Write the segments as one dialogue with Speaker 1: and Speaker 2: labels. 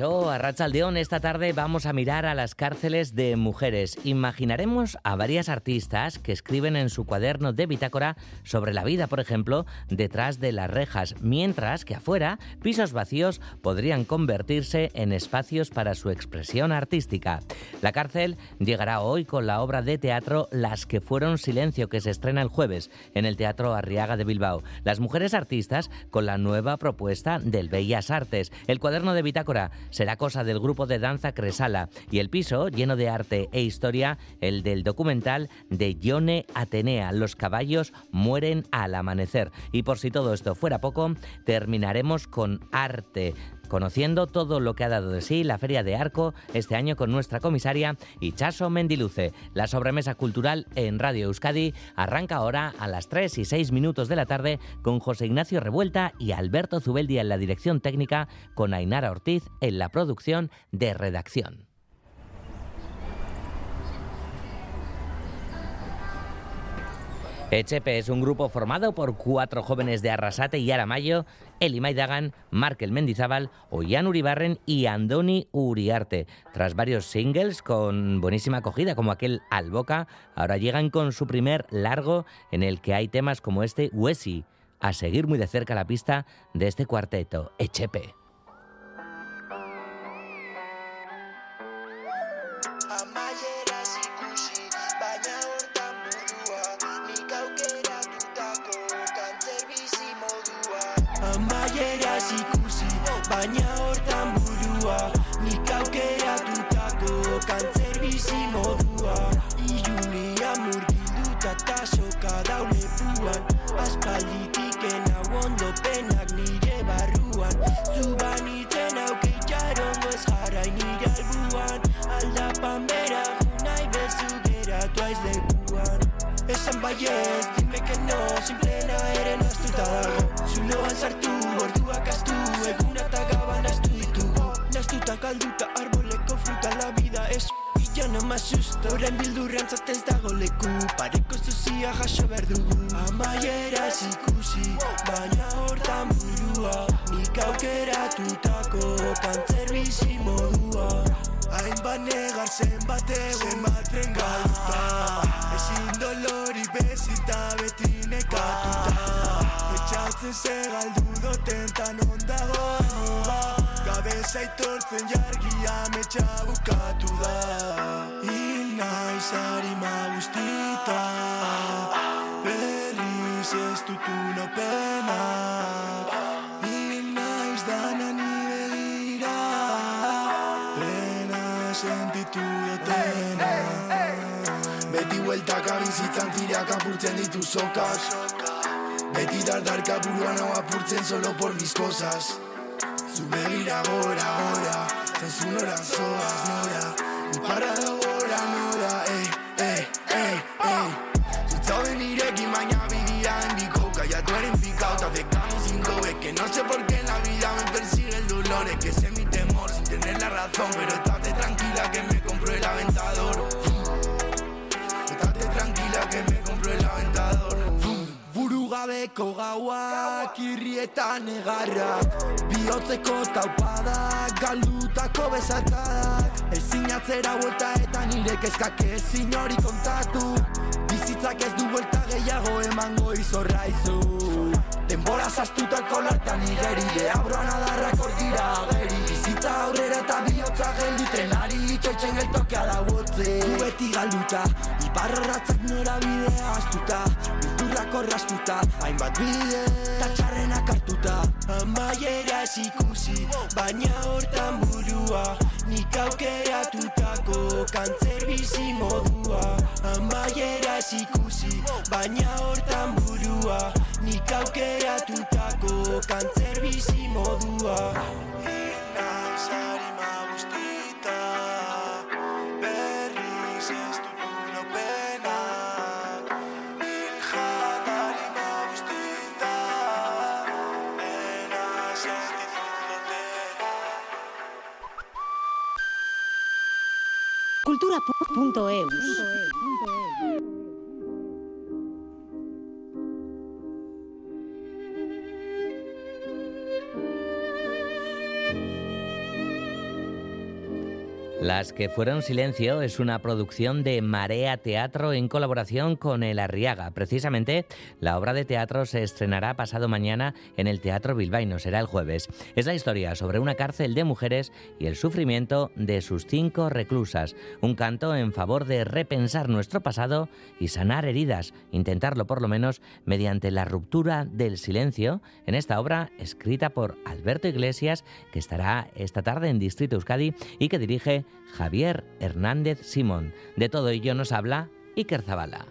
Speaker 1: Kaixo, a Rachaldeón, esta tarde vamos a mirar a las cárceles de mujeres. Imaginaremos a varias artistas que escriben en su cuaderno de bitácora sobre la vida, por ejemplo, detrás de las rejas, mientras que afuera, pisos vacíos podrían convertirse en espacios para su expresión artística. La cárcel llegará hoy con la obra de teatro Las que fueron silencio, que se estrena el jueves en el Teatro Arriaga de Bilbao. Las mujeres artistas con la nueva propuesta del Bellas Artes. El cuaderno de bitácora será cosa del grupo de danza Cresala y el piso, lleno de arte e historia, el del documental de Yone Atenea, Los caballos mueren al amanecer. Y por si todo esto fuera poco, terminaremos con arte conociendo todo lo que ha dado de sí la Feria de Arco este año con nuestra comisaria Ichaso Mendiluce. La sobremesa cultural en Radio Euskadi arranca ahora a las 3 y 6 minutos de la tarde con José Ignacio Revuelta y Alberto Zubeldi en la dirección técnica con Ainara Ortiz en la producción de redacción. Echepe es un grupo formado por cuatro jóvenes de Arrasate y Aramayo, Eli Maidagan, Markel Mendizábal, Ollán Uribarren y Andoni Uriarte. Tras varios singles con buenísima acogida como aquel Al Boca, ahora llegan con su primer largo en el que hay temas como este Wesi, a seguir muy de cerca la pista de este cuarteto, Echepe.
Speaker 2: Daune buan Aspalditik ena ondo penak nire barruan Zuban iten aukitxarongo ez jarrai nire albuan Aldapan bera junai bezu geratu aiz lekuan Esan baiez, dime que no, simplena eren astuta dago Zuloan sartu, orduak astu, eguna eta gaban astu ditugu Nastuta galduta arboleko fruta la vida es no me asusta Horain bildurrean zatez dago leku. Pareko zuzia jaso behar dugu Amaiera ikusi, baina hortan burua. Nik aukeratutako kantzer bizi modua. Hainbat negar zenbat egun zenbaten galduta Ezin dolori bezita beti nekatuta. Etxatzen ze galdu doten tan ondago muga Gabeza itortzen jargia metxa bukatu da. Hil naiz harima guztita Berriz ez dutu no penak Hil naiz dana nire dira Pena sentitu dutena. Beti hueltaka bizitzan tireak apurtzen ditu sokak Beti dardarka buruan hau apurtzen solo por mis cosas Zu begira gora, gora Zentzun oran zoaz, nora Ni parado gora, nora Ey, ey, ey, ey Zutzaude nirekin baina bidia en biko Callatu eren picao, te afectamos sin Es que no sé por qué en la vida me persigue el dolor. Es que es mi temor sin tener la razón. Pero estate tranquila que me Burugabeko gauak irrietan egarrak. Bihotzeko taupadak galdutako bezarkadak Ezin atzera buelta eta nire kezkak ezin hori kontatu. Bizitzak ez du buelta gehiago emango izorra izu Denbora zastutako lartan igeri Deabroan adarrak ordira ageri. Bizitza aurrera eta bihotza geldi Trenari itxoitzen geltokea da botze. Gu beti galduta Iparratzak nora bidea astuta Bildurrak orrastuta Hainbat bide Tatxarrenak hartuta. Amaiera ez ikusi, baina hortan burua. Nik aukeratutako kantzer bizi modua. Amaiera ez ikusi, baina hortan burua. Nik aukeratutako kantzer
Speaker 1: Que fueron silencio es una producción de Marea Teatro en colaboración con El Arriaga. Precisamente, la obra de teatro se estrenará pasado mañana en el Teatro Bilbaíno, será el jueves. Es la historia sobre una cárcel de mujeres y el sufrimiento de sus cinco reclusas. Un canto en favor de repensar nuestro pasado y sanar heridas, intentarlo por lo menos mediante la ruptura del silencio en esta obra escrita por Alberto Iglesias, que estará esta tarde en Distrito Euskadi y que dirige Javier Hernández Simón. De todo ello nos habla Iker Zabala.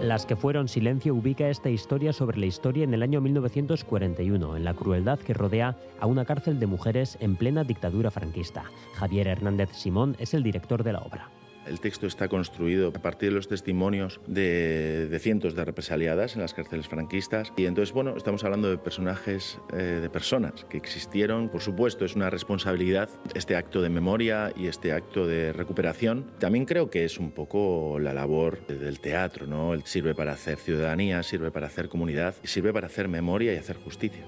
Speaker 3: Las que fueron silencio ubica esta historia sobre la historia en el año 1941, en la crueldad que rodea a una cárcel de mujeres en plena dictadura franquista. Javier Hernández Simón es el director de la obra.
Speaker 4: El texto está construido a partir de los testimonios de, de, cientos de represaliadas en las cárceles franquistas. Y entonces, bueno, estamos hablando de personajes, eh, de personas que existieron. Por supuesto, es una responsabilidad este acto de memoria y este acto de recuperación. También creo que es un poco la labor del teatro, ¿no? Sirve para hacer ciudadanía, sirve para hacer comunidad, sirve para hacer memoria y hacer justicia.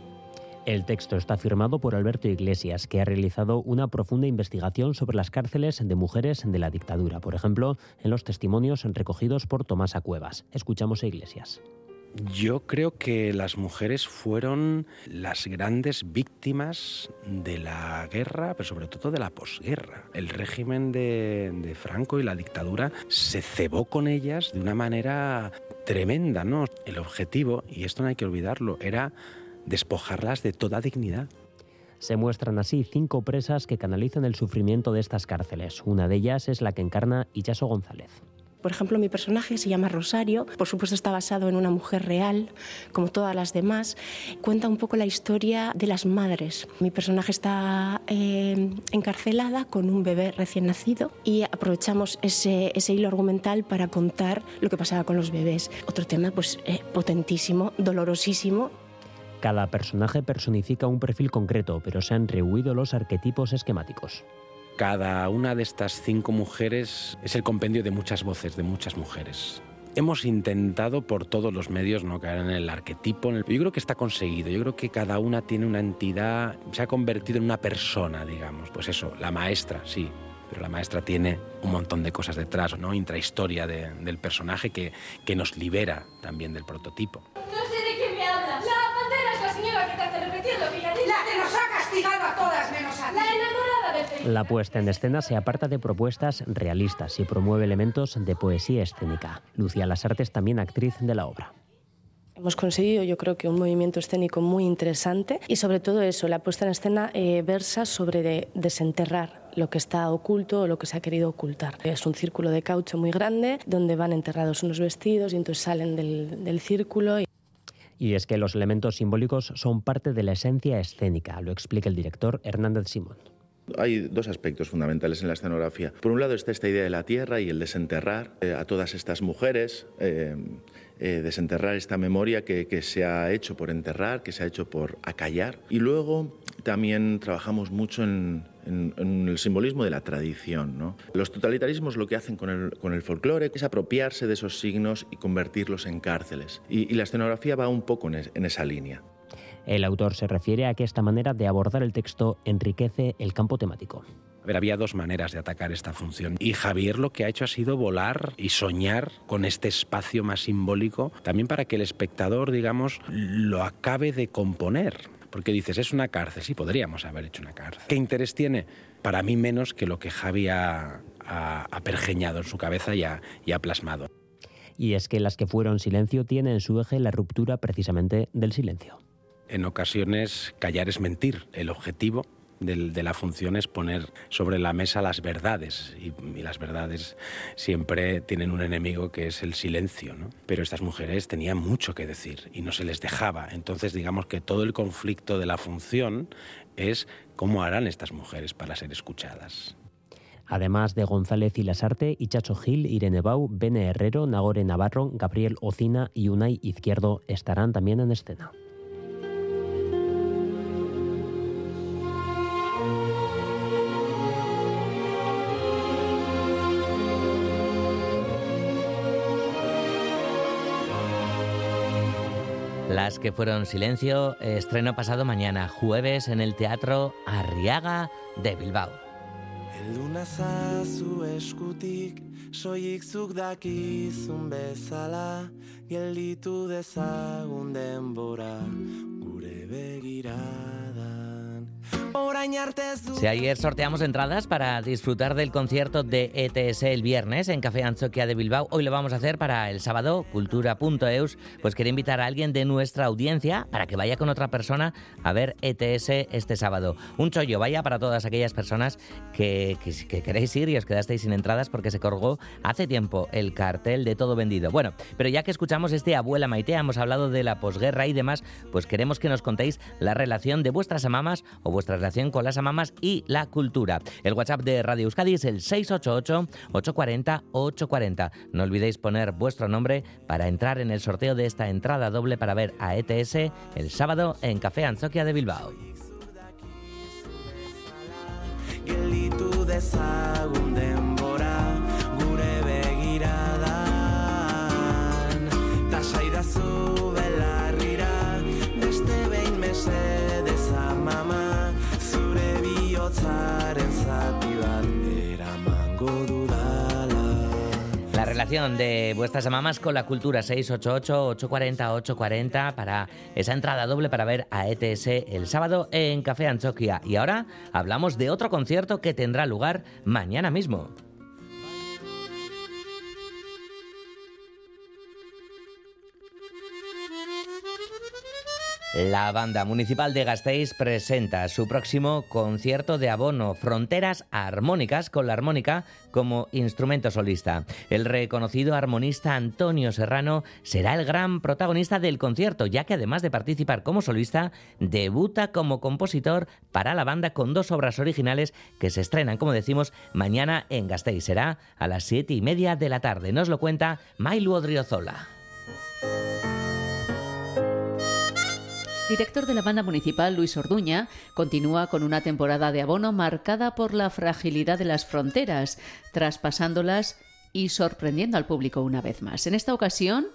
Speaker 3: El texto está firmado por Alberto Iglesias, que ha realizado una profunda investigación sobre las cárceles de mujeres de la dictadura, por ejemplo, en los testimonios recogidos por Tomasa Cuevas. Escuchamos a Iglesias.
Speaker 5: Yo creo que las mujeres fueron las grandes víctimas de la guerra, pero sobre todo de la posguerra. El régimen de, de, Franco y la dictadura se cebó con ellas de una manera tremenda, ¿no? El objetivo, y esto no hay que olvidarlo, era despojarlas de toda dignidad.
Speaker 3: Se muestran así cinco presas que canalizan el sufrimiento de estas cárceles. Una de ellas es la que encarna Illaso González.
Speaker 6: Por ejemplo, mi personaje se llama Rosario, por supuesto está basado en una mujer real, como todas las demás. Cuenta un poco la historia de las madres. Mi personaje está eh, encarcelada con un bebé recién nacido y aprovechamos ese, ese, hilo argumental para contar lo que pasaba con los bebés. Otro tema pues eh, potentísimo, dolorosísimo,
Speaker 3: cada personaje personifica un perfil concreto, pero se han rehuido los arquetipos esquemáticos.
Speaker 5: Cada una de estas cinco mujeres es el compendio de muchas voces, de muchas mujeres. Hemos intentado por todos los medios no caer en el arquetipo. Yo creo que está conseguido. Yo creo que cada una tiene una entidad, se ha convertido en una persona, digamos. Pues eso, la maestra, sí. Pero la maestra tiene un montón de cosas detrás, ¿no? Intrahistoria de, del personaje que, que nos libera también del prototipo.
Speaker 7: No sé de qué me hablas. La pantera es la señora que te hace repetir lo que ya dice.
Speaker 8: La que nos ha castigado a todas menos a ti.
Speaker 7: La enamorada de Felipe.
Speaker 3: La puesta en escena se aparta de propuestas realistas y promueve elementos de poesía escénica. Lucía Lasartes, también actriz de la obra.
Speaker 6: Hemos conseguido, yo creo que un movimiento escénico muy interesante y sobre todo eso, la puesta en escena eh, versa sobre de, desenterrar lo que está oculto o lo que se ha querido ocultar. Es un círculo de caucho muy grande donde van enterrados unos vestidos y entonces salen del, del círculo. Y...
Speaker 3: y es que los elementos simbólicos son parte de la esencia escénica, lo explica el director Hernández Simón.
Speaker 4: Hay dos aspectos fundamentales en la escenografía. Por un lado está esta idea de la tierra y el desenterrar eh, a todas estas mujeres, eh, eh, desenterrar esta memoria que, se ha hecho por enterrar, que se ha hecho por acallar. Y luego también trabajamos mucho en, el simbolismo de la tradición. Los totalitarismos lo que hacen con el, con folclore es apropiarse de esos signos y convertirlos en cárceles. Y, la escenografía va un poco en esa línea.
Speaker 3: El autor se refiere a que esta manera de abordar el texto enriquece el campo temático.
Speaker 5: A ver, había dos maneras de atacar esta función. Y Javier lo que ha hecho ha sido volar y soñar con este espacio más simbólico, también para que el espectador, digamos, lo acabe de componer. Porque dices, es una cárcel, sí, podríamos haber hecho una cárcel. ¿Qué interés tiene? Para mí menos que lo que Javi ha, ha, pergeñado en su cabeza y ha, y ha plasmado.
Speaker 3: Y es que las que fueron silencio tienen en su eje la ruptura precisamente del silencio.
Speaker 5: En ocasiones callar es mentir. El objetivo de, la función es poner sobre la mesa las verdades y, las verdades siempre tienen un enemigo que es el silencio. ¿no? Pero estas mujeres tenían mucho que decir y no se les dejaba. Entonces digamos que todo el conflicto de la función es cómo harán estas mujeres para ser escuchadas.
Speaker 3: Además de González y Lasarte, Ichacho Gil, Irene Bau, Bene Herrero, Nagore Navarro, Gabriel Ocina y Unai Izquierdo estarán también en escena.
Speaker 1: Las que fueron silencio, estreno pasado mañana, jueves, en el Teatro Arriaga de Bilbao.
Speaker 2: Elduna zazu eskutik, soilik zuk dakizun bezala, gelditu dezagun denbora, gure begiradan.
Speaker 1: Si ayer sorteamos entradas para disfrutar del concierto de ETS el viernes en Café Anchoquia de Bilbao, hoy lo vamos a hacer para el sábado, cultura.eus, pues quería invitar a alguien de nuestra audiencia para que vaya con otra persona a ver ETS este sábado. Un chollo, vaya para todas aquellas personas que, que, queréis ir y os quedasteis sin entradas porque se colgó hace tiempo el cartel de todo vendido. Bueno, pero ya que escuchamos este Abuela Maitea, hemos hablado de la posguerra y demás, pues queremos que nos contéis la relación de vuestras amamas o vuestra relación con las amamas y la cultura. El WhatsApp de Radio Euskadi es el 688-840-840. No olvidéis poner vuestro nombre para entrar en el sorteo de esta entrada doble para ver a ETS el sábado en Café Anzoquia de Bilbao. De vuestras mamás con la cultura 688-840-840 para esa entrada doble para ver a ETS el sábado en Café Anchoquia. Y ahora hablamos de otro concierto que tendrá lugar mañana mismo. La banda municipal de Gasteiz presenta su próximo concierto de abono Fronteras Armónicas con la armónica como instrumento solista. El reconocido armonista Antonio Serrano será el gran protagonista del concierto, ya que además de participar como solista, debuta como compositor para la banda con dos obras originales que se estrenan, como decimos, mañana en Gasteiz. Será a las siete y media de la tarde. Nos lo cuenta Mailu Odriozola.
Speaker 9: Director de la banda municipal, Luis Orduña, continúa con una temporada de abono marcada por la fragilidad de las fronteras, traspasándolas y sorprendiendo al público una vez más. En esta ocasión,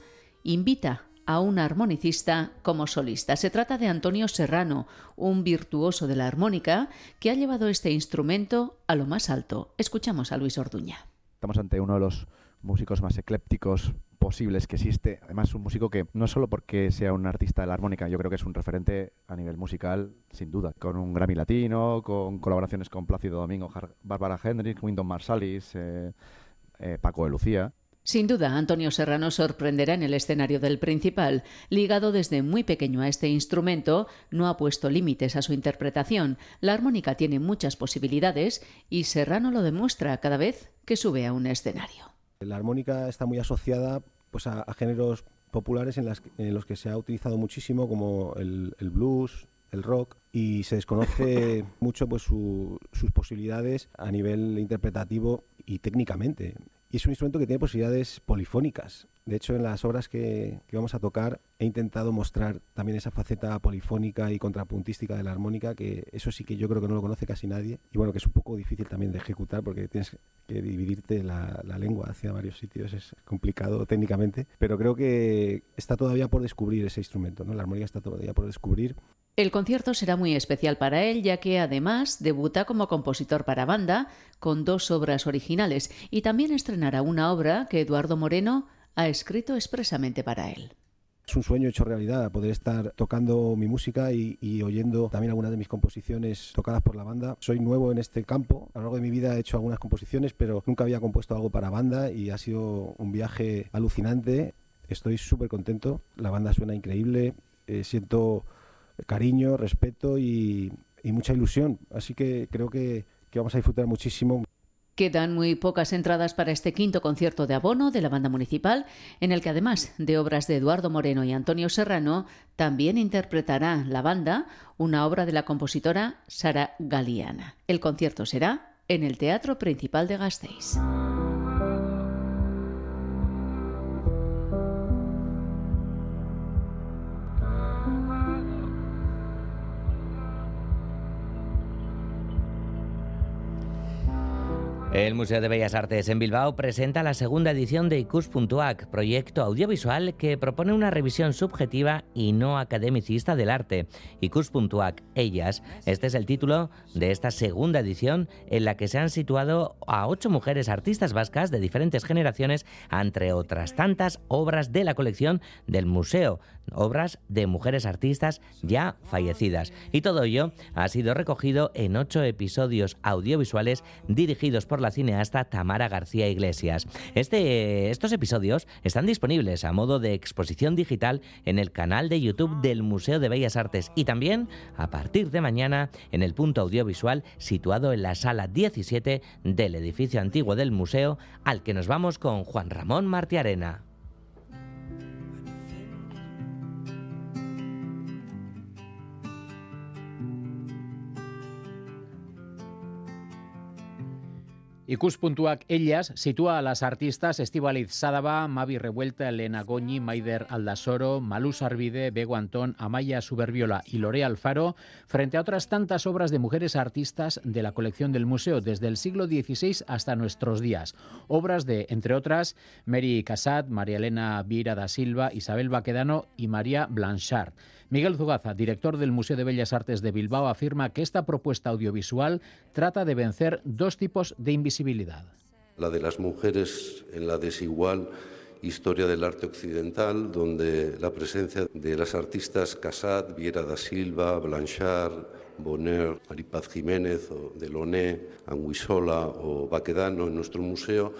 Speaker 9: invita a un armonicista como solista. Se trata de Antonio Serrano, un virtuoso de la armónica que ha llevado este instrumento a lo más alto. Escuchamos a Luis Orduña.
Speaker 10: Estamos ante uno de los músicos más eclépticos posibles que existe. Además, un músico que no solo porque sea un artista de la armónica, yo creo que es un referente a nivel musical, sin duda. Con un Grammy Latino, con colaboraciones con Plácido Domingo, Bárbara Hendricks, Wyndon Marsalis, eh, eh, Paco de Lucía.
Speaker 9: Sin duda, Antonio Serrano sorprenderá en el escenario del principal. Ligado desde muy pequeño a este instrumento, no ha puesto límites a su interpretación. La armónica tiene muchas posibilidades y Serrano lo demuestra cada vez que sube a un escenario.
Speaker 11: La armónica está muy asociada pues, a, géneros populares en, los que se ha utilizado muchísimo, como el, blues, el rock, y se desconoce mucho pues, sus posibilidades a nivel interpretativo y técnicamente. Y es un instrumento que tiene posibilidades polifónicas. De hecho, en las obras que, vamos a tocar he intentado mostrar también esa faceta polifónica y contrapuntística de la armónica, que eso sí que yo creo que no lo conoce casi nadie. Y bueno, que es un poco difícil también de ejecutar porque tienes que dividirte la, la lengua hacia varios sitios. Es complicado técnicamente, pero creo que está todavía por descubrir ese instrumento. ¿no? La armónica está todavía por descubrir.
Speaker 9: El concierto será muy especial para él, ya que además debuta como compositor para banda con dos obras originales y también estrenará una obra que Eduardo Moreno ha escrito expresamente para él.
Speaker 11: Es un sueño hecho realidad poder estar tocando mi música y, oyendo también algunas de mis composiciones tocadas por la banda. Soy nuevo en este campo, a lo largo de mi vida he hecho algunas composiciones, pero nunca había compuesto algo para banda y ha sido un viaje alucinante. Estoy súper contento, la banda suena increíble, eh, siento cariño, respeto y, mucha ilusión, así que creo que, vamos a disfrutar muchísimo.
Speaker 9: Quedan muy pocas entradas para este quinto concierto de abono de la banda municipal, en el que además de obras de Eduardo Moreno y Antonio Serrano, también interpretará la banda una obra de la compositora Sara Galiana. El concierto será en el Teatro Principal de Gasteiz.
Speaker 1: El Museo de Bellas Artes en Bilbao presenta la segunda edición de ICUS.ac, proyecto audiovisual que propone una revisión subjetiva y no academicista del arte. ICUS.ac, Ellas, este es el título de esta segunda edición en la que se han situado a ocho mujeres artistas vascas de diferentes generaciones, entre otras tantas obras de la colección del museo, obras de mujeres artistas ya fallecidas. Y todo ello ha sido recogido en ocho episodios audiovisuales dirigidos por la cineasta Tamara García Iglesias. Este, estos episodios están disponibles a modo de exposición digital en el canal de YouTube del Museo de Bellas Artes y también a partir de mañana en el punto audiovisual situado en la sala 17 del edificio antiguo del museo al que nos vamos con Juan Ramón Martiarena.
Speaker 12: Ikus.ac Ellas sitúa a las artistas Estivaliz Sadaba, Mavi Revuelta, Elena Goñi, Maider Aldasoro, Malú Sarvide, Bego Antón, Amaya Suberbiola y Lore Alfaro frente a otras tantas obras de mujeres artistas de la colección del museo desde el siglo XVI hasta nuestros días. Obras de, entre otras, Mary Casat, María Elena Vira da Silva, Isabel Baquedano y María Blanchard. Miguel Zugaza, director del Museo de Bellas Artes de Bilbao, afirma que esta propuesta audiovisual trata de vencer dos tipos de invisibilidad.
Speaker 13: La de las mujeres en la desigual historia del arte occidental, donde la presencia de las artistas Casat, Viera da Silva, Blanchard, Bonner, Maripaz Jiménez, o Deloné, Anguisola o Baquedano en nuestro museo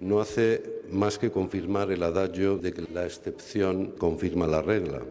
Speaker 13: no hace más que confirmar el adagio de que la excepción confirma la regla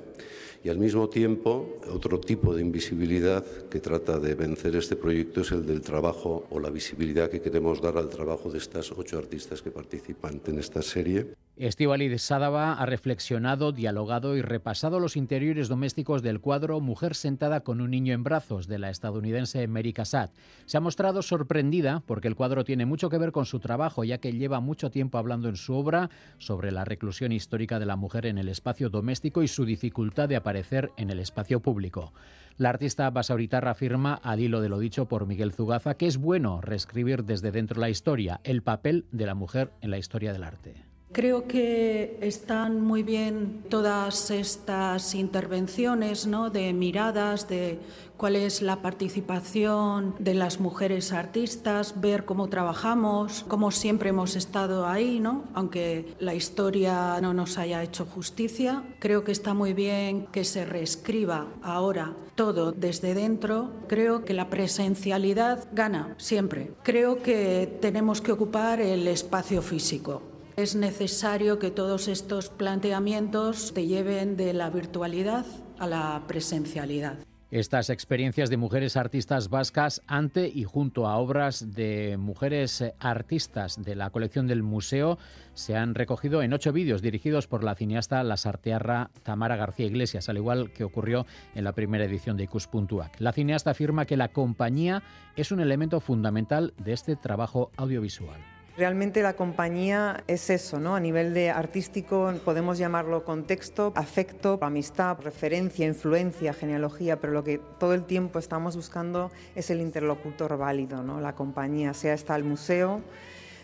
Speaker 13: y al mismo tiempo otro tipo de invisibilidad que trata de vencer este proyecto es el del trabajo o la visibilidad que queremos dar al trabajo de estas ocho artistas que participan en esta serie.
Speaker 12: Estivali Sadaba ha reflexionado, dialogado y repasado los interiores domésticos del cuadro Mujer sentada con un niño en brazos de la estadounidense Mary Cassatt. Se ha mostrado sorprendida porque el cuadro tiene mucho que ver con su trabajo, ya que lleva mucho tiempo hablando en su obra sobre la reclusión histórica de la mujer en el espacio doméstico y su dificultad de aparecer en el espacio público. La artista basauritarra afirma, al hilo de lo dicho por Miguel Zugaza, que es bueno reescribir desde dentro la historia, el papel de la mujer en la historia del arte.
Speaker 14: Creo que están muy bien todas estas intervenciones ¿no? de miradas, de cuál es la participación de las mujeres artistas, ver cómo trabajamos, cómo siempre hemos estado ahí, ¿no? aunque la historia no nos haya hecho justicia. Creo que está muy bien que se reescriba ahora todo desde dentro. Creo que la presencialidad gana siempre. Creo que tenemos que ocupar el espacio físico. Es necesario que todos estos planteamientos te lleven de la virtualidad a la presencialidad.
Speaker 12: Estas experiencias de mujeres artistas vascas ante y junto a obras de mujeres artistas de la colección del museo se han recogido en ocho vídeos dirigidos por la cineasta lasartearra Tamara García Iglesias, al igual que ocurrió en la primera edición de Icus.ac. La cineasta afirma que la compañía es un elemento fundamental de este trabajo audiovisual.
Speaker 15: Realmente la compañía es eso, ¿no? A nivel de artístico podemos llamarlo contexto, afecto, amistad, referencia, influencia, genealogía, pero lo que todo el tiempo estamos buscando es el interlocutor válido, ¿no? La compañía, sea esta el museo,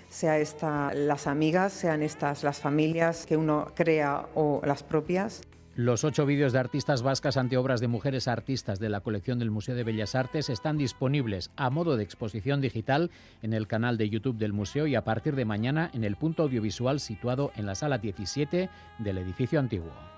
Speaker 15: sea esta las amigas, sean estas las familias que uno crea o las propias.
Speaker 12: Los ocho vídeos de artistas vascas ante obras de mujeres artistas de la colección del Museo de Bellas Artes están disponibles a modo de exposición digital en el canal de YouTube del museo y a partir de mañana en el punto audiovisual situado en la sala 17 del edificio antiguo.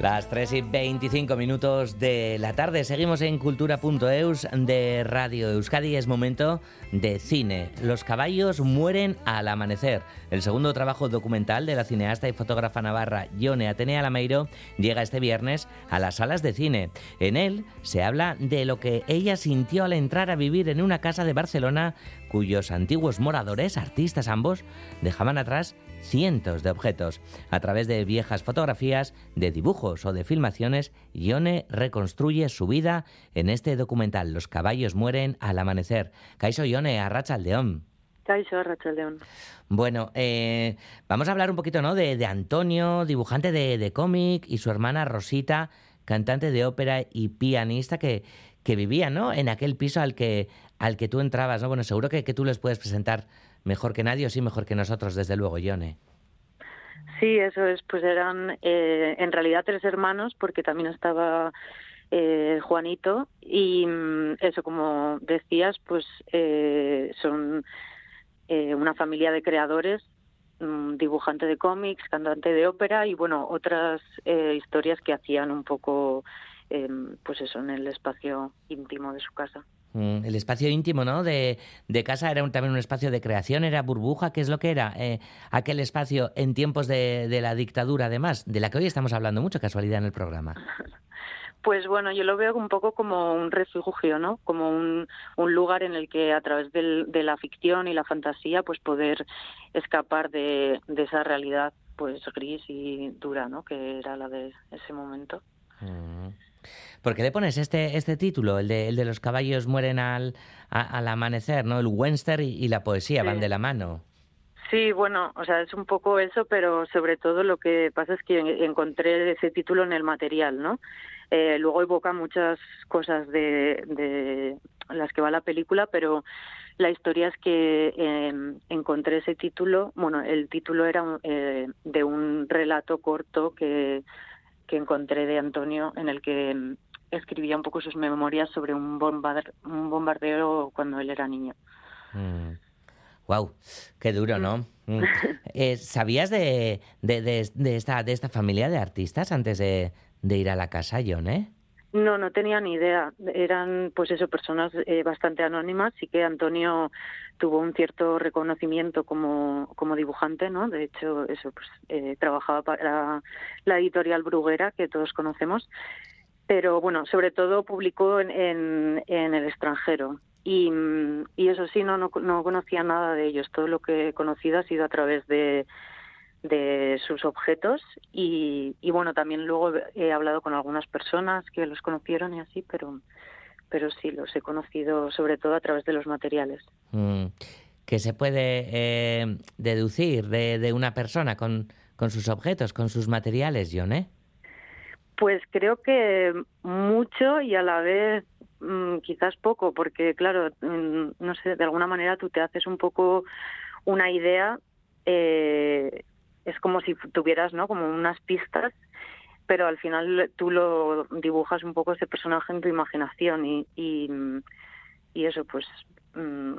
Speaker 1: Las 3 y 25 minutos de la tarde. Seguimos en cultura.eus de Radio Euskadi. Es momento de cine. Los caballos mueren al amanecer. El segundo trabajo documental de la cineasta y fotógrafa navarra Yone Atenea Lameiro llega este viernes a las salas de cine. En él se habla de lo que ella sintió al entrar a vivir en una casa de Barcelona cuyos antiguos moradores, artistas ambos, dejaban atrás cientos de objetos. A través de viejas fotografías, de dibujos o de filmaciones, Ione reconstruye su vida en este documental Los caballos mueren al amanecer. Kaiso Ione, Arracha Aldeón.
Speaker 16: Kaiso Arracha Aldeón.
Speaker 1: Bueno, eh, vamos a hablar un poquito ¿no? de, Antonio, dibujante de, cómic, y su hermana Rosita, cantante de ópera y pianista que, que vivía ¿no? en aquel piso al que, al que tú entrabas. ¿no? Bueno, seguro que, que tú les puedes presentar mejor que nadie o sí mejor que nosotros, desde luego, Yone.
Speaker 16: Sí, eso es, pues eran eh, en realidad tres hermanos porque también estaba eh, Juanito y mm, eso, como decías, pues eh, son una familia de creadores, mm, dibujante de cómics, cantante de ópera y bueno, otras historias que hacían un poco, pues eso, en el espacio íntimo de su casa.
Speaker 1: Mm, el espacio íntimo, ¿no? De, casa era también un espacio de creación, era burbuja, ¿qué es lo que era? Eh, aquel espacio en tiempos de, la dictadura, además, de la que hoy estamos hablando mucho, casualidad, en el programa.
Speaker 16: Pues bueno, yo lo veo un poco como un refugio, ¿no? Como un, lugar en el que a través de la ficción y la fantasía, pues poder escapar de, esa realidad, pues gris y dura, ¿no? Que era la de ese momento. Mm.
Speaker 1: ¿Por qué le pones este, este título, el de, el de los caballos mueren al, al amanecer, ¿no? El Wenster y, la poesía van de la mano.
Speaker 16: Sí, bueno, o sea, es un poco eso, pero sobre todo lo que pasa es que encontré ese título en el material, ¿no? Eh, luego evoca muchas cosas de, de, las que va la película, pero la historia es que em, encontré ese título, bueno, el título era eh, de un relato corto que, que encontré de Antonio en el que em, escribía un poco sus memorias sobre un, un bombardeo cuando él era niño.
Speaker 1: Wow, mm. qué duro, ¿no? Mm. Eh, ¿Sabías de, de, de, esta, de esta familia de artistas antes de, ir a la casa, John, eh?
Speaker 16: No, no tenía ni idea. Eran, pues eso, personas eh, bastante anónimas. Sí que Antonio tuvo un cierto reconocimiento como, como dibujante, ¿no? De hecho, eso, pues eh, trabajaba para la editorial Bruguera, que todos conocemos pero bueno, sobre todo publicó en, en, el extranjero. Y, eso sí, no, no, conocía nada de ellos. Todo lo que he conocido ha sido a través de, de sus objetos y, y, bueno, también luego he hablado con algunas personas que los conocieron y así, pero, pero sí, los he conocido sobre todo a través de los materiales.
Speaker 1: Mm. ¿Qué se puede eh, deducir de, de, una persona con, con sus objetos, con sus materiales, John, eh?
Speaker 16: Pues creo que mucho y a la vez mm, quizás poco, porque claro, mm, no sé, de alguna manera tú te haces un poco una idea, eh, es como si tuvieras, ¿no? Como unas pistas, pero al final tú lo dibujas un poco ese personaje en tu imaginación y, y, y eso, pues, mm,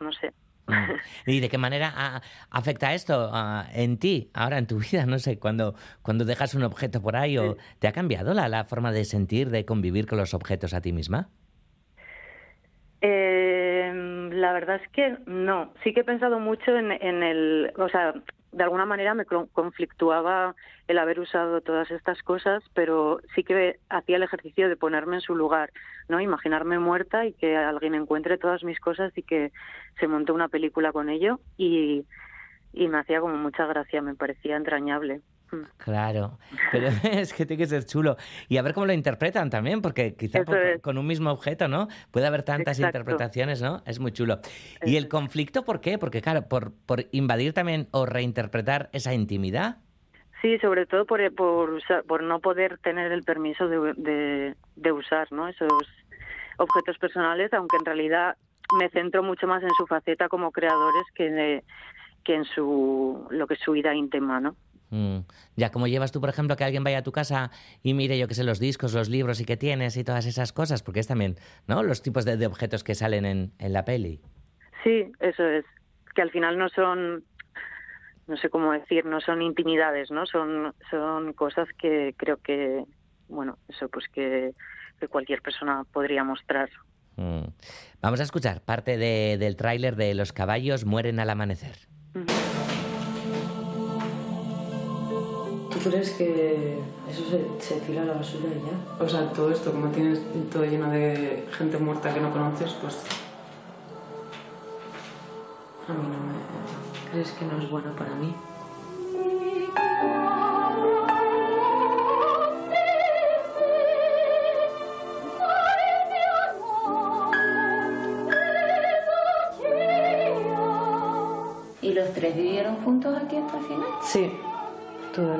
Speaker 16: no sé,
Speaker 1: ¿Y de qué manera afecta esto en ti, ahora en tu vida? No sé, cuando, cuando dejas un objeto por ahí, o ¿te ha cambiado la, la forma de sentir, de convivir con los objetos a ti misma?
Speaker 16: Eh, la verdad es que no. Sí que he pensado mucho en, en el, o sea, de alguna manera me conflictuaba el haber usado todas estas cosas, pero sí que hacía el ejercicio de ponerme en su lugar, ¿no? Imaginarme muerta y que alguien encuentre todas mis cosas y que se monte una película con ello y, y me hacía como mucha gracia, me parecía entrañable.
Speaker 1: Mm. Claro, pero es que tiene que ser chulo. Y a ver cómo lo interpretan también, porque quizá con un mismo objeto, ¿no? Puede haber tantas interpretaciones, ¿no? Es muy chulo. ¿Y el conflicto por qué? Porque claro, por, por invadir también o reinterpretar esa intimidad.
Speaker 16: Sí, sobre todo por, por, por no poder tener el permiso de, de, usar ¿no? esos objetos personales, aunque en realidad me centro mucho más en su faceta como creadores que, que en su lo que es su vida íntima, ¿no?
Speaker 1: Mm. Ya, como llevas tú, por ejemplo, que alguien vaya a tu casa y mire, yo qué sé, los discos, los libros y que tienes y todas esas cosas, porque es también, ¿no? Los tipos de, objetos que salen en, en, la peli.
Speaker 16: Sí, eso es. Que al final no son. no sé cómo decir, no son intimidades, ¿no? Son, son cosas que creo que, bueno, eso pues que, que cualquier persona podría mostrar.
Speaker 1: Mm. Vamos a escuchar parte de, del tráiler de Los caballos mueren al amanecer.
Speaker 17: ¿Tú crees que eso se, se tira a la basura y ya? O sea, todo esto, como tienes todo lleno de gente muerta que no conoces, pues... A mí no me... ¿Crees que no es bueno para mí?
Speaker 18: ¿Y los tres vivieron juntos aquí hasta el final?
Speaker 17: Sí, toda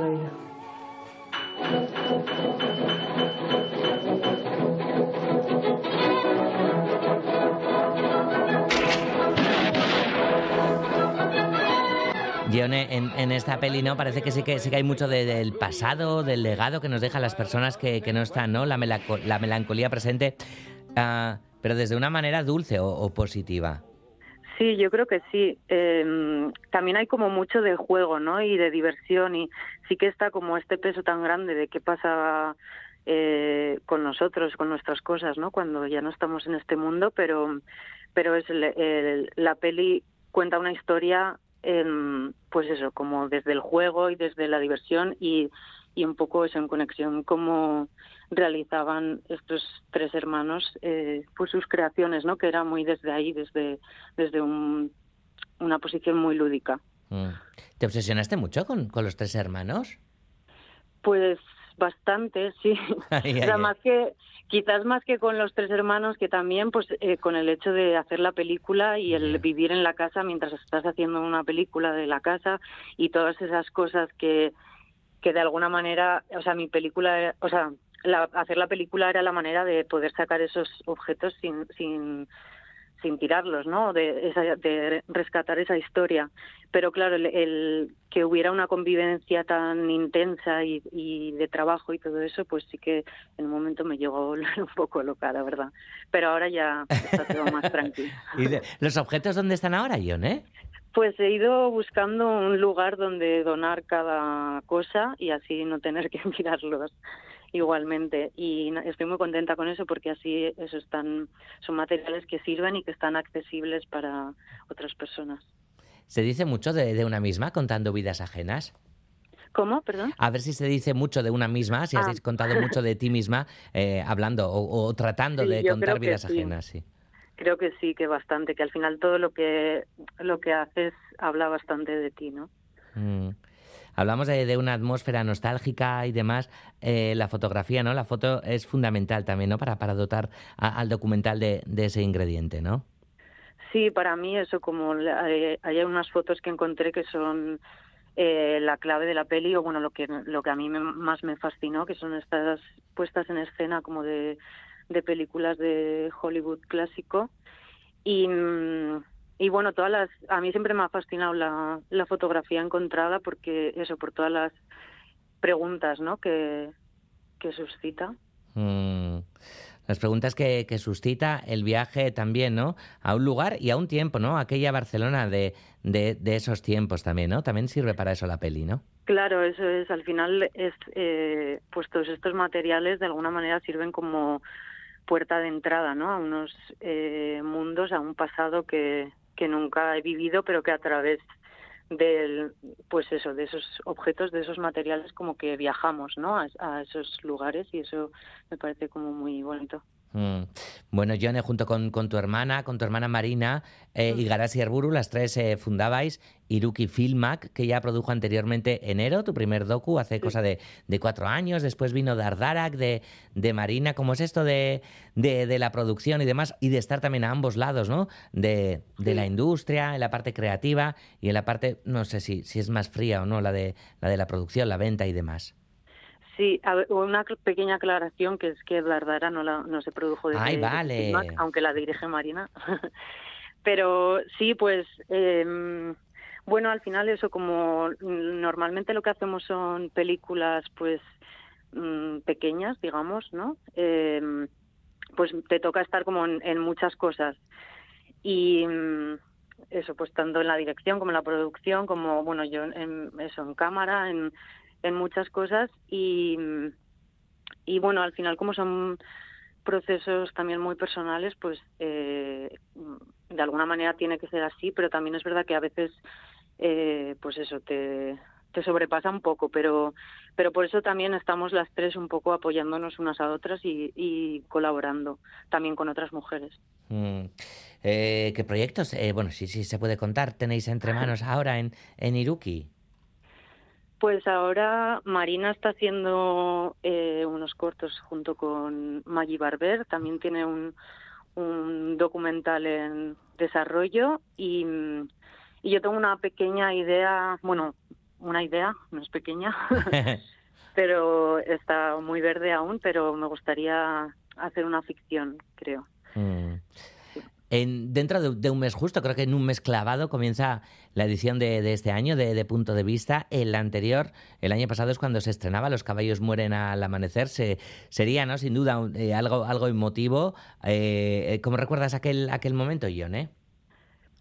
Speaker 1: en, esta peli, ¿no? Parece que sí que, sí que hay mucho de, del pasado, del legado que nos dejan las personas que, no están, ¿no? La, melanco la melancolía presente, uh, pero desde una manera dulce o, positiva.
Speaker 16: Sí, yo creo que sí. Eh, también hay como mucho de juego, ¿no? Y de diversión y sí que está como este peso tan grande de qué pasa eh, con nosotros, con nuestras cosas, ¿no? Cuando ya no estamos en este mundo, pero pero es el, la peli cuenta una historia eh, pues eso, como desde el juego y desde la diversión y, y un poco eso en conexión como realizaban estos tres hermanos eh, pues sus creaciones, ¿no? Que era muy desde ahí, desde, desde un, una posición muy lúdica.
Speaker 1: Mm. ¿Te obsesionaste mucho con, con los tres hermanos?
Speaker 16: Pues bastante, sí.
Speaker 1: Ay,
Speaker 16: o sea,
Speaker 1: ay,
Speaker 16: más que quizás más que con los tres hermanos, que también pues eh, con el hecho de hacer la película y el vivir en la casa mientras estás haciendo una película de la casa y todas esas cosas que que de alguna manera, o sea, mi película, o sea, la, hacer la película era la manera de poder sacar esos objetos sin sin sin tirarlos, ¿no? De, esa, de rescatar esa historia. Pero claro, el, el, que hubiera una convivencia tan intensa y, y, de trabajo y todo eso, pues sí que en un momento me llegó a volver un poco loca, la verdad. Pero ahora ya está todo más tranquilo.
Speaker 1: ¿Y de, los objetos dónde están ahora, Ion, eh?
Speaker 16: Pues he ido buscando un lugar donde donar cada cosa y así no tener que mirarlos igualmente y estoy muy contenta con eso porque así eso están son materiales que sirven y que están accesibles para otras personas.
Speaker 1: ¿Se dice mucho de, de una misma contando vidas ajenas?
Speaker 16: ¿Cómo? Perdón.
Speaker 1: A ver si se dice mucho de una misma, si ah. has contado mucho de ti misma eh, hablando o, o tratando
Speaker 16: sí,
Speaker 1: de contar vidas
Speaker 16: sí.
Speaker 1: ajenas, sí.
Speaker 16: Creo que sí, que bastante, que al final todo lo que lo que haces habla bastante de ti, ¿no?
Speaker 1: Mm. Hablamos de, una atmósfera nostálgica y demás. Eh, la fotografía, ¿no? La foto es fundamental también, ¿no? Para, para dotar a, al documental de, de, ese ingrediente, ¿no?
Speaker 16: Sí, para mí eso, como hay, hay unas fotos que encontré que son eh, la clave de la peli, o bueno, lo que, lo que a mí me, más me fascinó, que son estas puestas en escena como de, de películas de Hollywood clásico. Y y bueno, todas las, a mí siempre me ha fascinado la, la fotografía encontrada porque eso, por todas las preguntas, ¿no? Que, que suscita.
Speaker 1: Mm. Las preguntas que, que, suscita el viaje también, ¿no? A un lugar y a un tiempo, ¿no? Aquella Barcelona de, de, de esos tiempos también, ¿no? También sirve para eso la peli, ¿no?
Speaker 16: Claro, eso es. Al final, es, eh, pues todos estos materiales de alguna manera sirven como puerta de entrada, ¿no? A unos eh, mundos, a un pasado que, que nunca he vivido, pero que a través del pues eso de esos objetos de esos materiales como que viajamos no a, esos lugares y eso me parece como muy bonito
Speaker 1: Mm. Bueno, Yone, junto con, con, tu hermana, con tu hermana Marina eh, mm. y Garasi Arburu, las tres eh, fundabais Iruki Filmac, que ya produjo anteriormente Enero, tu primer docu, hace sí. cosa de, de, cuatro años. Después vino Dardarak de, de Marina. ¿Cómo es esto de, la producción y demás? Y de estar también a ambos lados, ¿no? De, de sí. la industria, en la parte creativa y en la parte, no sé si, si es más fría o no, la de, la de la producción, la venta y demás.
Speaker 16: Sí, a ver, una pequeña aclaración que es que Dardara no, la, no se produjo
Speaker 1: de,
Speaker 16: Ay,
Speaker 1: vale.
Speaker 16: Filmac, aunque la dirige Marina. Pero sí, pues eh, bueno, al final eso como normalmente lo que hacemos son películas pues mmm, pequeñas, digamos, ¿no? Eh, pues te toca estar como en, en muchas cosas. Y, eso, pues tanto en la dirección como en la producción, como, bueno, yo en, eso, en cámara, en, en muchas cosas y, y bueno, al final como son procesos también muy personales, pues eh, de alguna manera tiene que ser así, pero también es verdad que a veces, eh, pues eso, te, te sobrepasa un poco, pero, pero por eso también estamos las tres un poco apoyándonos unas a otras y, y colaborando también con otras mujeres.
Speaker 1: Mm. Eh, ¿Qué proyectos? Eh, bueno, sí, sí, se puede contar. ¿Tenéis entre manos ahora en, en Iruki?
Speaker 16: Pues ahora Marina está haciendo eh, unos cortos junto con Maggie Barber. También tiene un, un documental en desarrollo y, y yo tengo una pequeña idea, bueno, una idea, no es pequeña, pero está muy verde aún, pero me gustaría hacer una ficción, creo.
Speaker 1: Mm. En, dentro de, un mes justo, creo que en un mes clavado comienza la edición de, este año de, Punto de Vista. El anterior, el año pasado es cuando se estrenaba Los caballos mueren al amanecer. Se, sería, ¿no? Sin duda, eh, algo, algo emotivo. Eh, ¿Cómo recuerdas aquel, aquel momento, John, eh?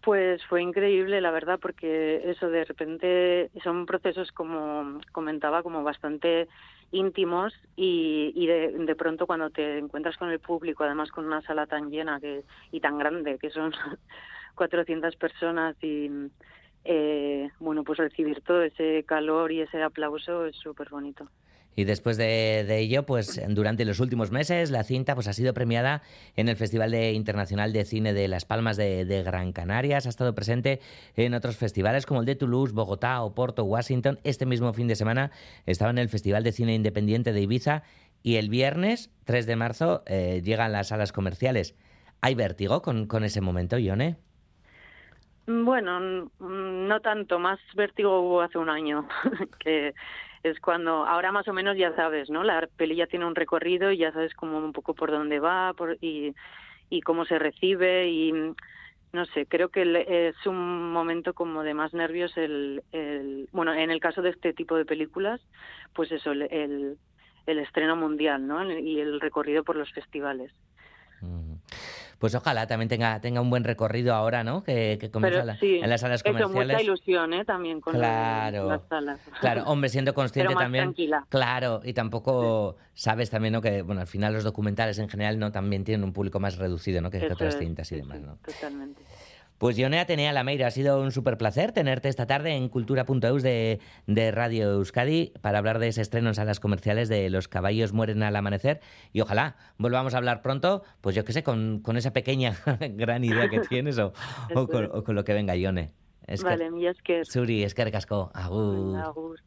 Speaker 16: Pues fue increíble, la verdad, porque eso de repente son procesos, como comentaba, como bastante íntimos y, y de, de, pronto cuando te encuentras con el público, además con una sala tan llena que, y tan grande, que son 400 personas y eh, bueno, pues recibir todo ese calor y ese aplauso es súper bonito.
Speaker 1: Y después de, ello, pues durante los últimos meses, la cinta pues, ha sido premiada en el Festival de Internacional de Cine de Las Palmas de, de, Gran Canarias. Ha estado presente en otros festivales como el de Toulouse, Bogotá, Oporto, Washington. Este mismo fin de semana estaba en el Festival de Cine Independiente de Ibiza. Y el viernes, 3 de marzo, eh, llegan las salas comerciales. ¿Hay vértigo con, con ese momento, Ione?
Speaker 16: Bueno, no tanto, más vértigo hubo hace un año, que es cuando ahora más o menos ya sabes, ¿no? La peli ya tiene un recorrido y ya sabes como un poco por dónde va por, y, y cómo se recibe y no sé, creo que es un momento como de más nervios el, el bueno, en el caso de este tipo de películas, pues eso, el, el, el estreno mundial, ¿no? Y el recorrido por los festivales.
Speaker 1: Pues ojalá también tenga, tenga un buen recorrido ahora, ¿no? Que, que comienza
Speaker 16: sí,
Speaker 1: en las salas comerciales.
Speaker 16: Hecho mucha ilusión, ¿eh? También con
Speaker 1: claro,
Speaker 16: las salas.
Speaker 1: Claro, hombre, siendo consciente
Speaker 16: Pero más
Speaker 1: también.
Speaker 16: Tranquila.
Speaker 1: Claro, y tampoco sí. sabes también, ¿no? Que, bueno, al final los documentales en general, ¿no? También tienen un público más reducido, ¿no? Que, que otras cintas y demás, ¿no?
Speaker 16: Totalmente.
Speaker 1: Pues Ionea Tenea Lameira, ha sido un súper placer tenerte esta tarde en Cultura.eus de, de, Radio Euskadi para hablar de ese estreno en salas comerciales de Los caballos mueren al amanecer y ojalá volvamos a hablar pronto, pues yo qué sé, con, con esa pequeña gran idea que tienes o, o, con, o, con, lo que venga, Ione.
Speaker 16: Vale, mi esker.
Speaker 1: Suri, esker casco. Agur.
Speaker 16: Agur.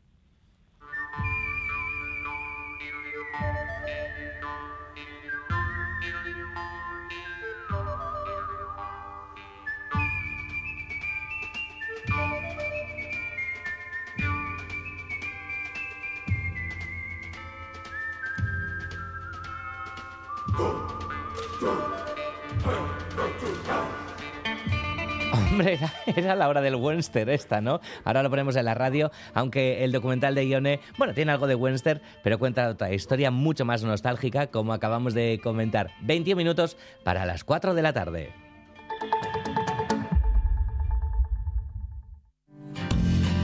Speaker 1: Hombre, era, la hora del Webster esta, ¿no? Ahora lo ponemos en la radio, aunque el documental de Ione, bueno, tiene algo de Webster, pero cuenta otra historia mucho más nostálgica, como acabamos de comentar. 21 minutos para las 4 de la tarde.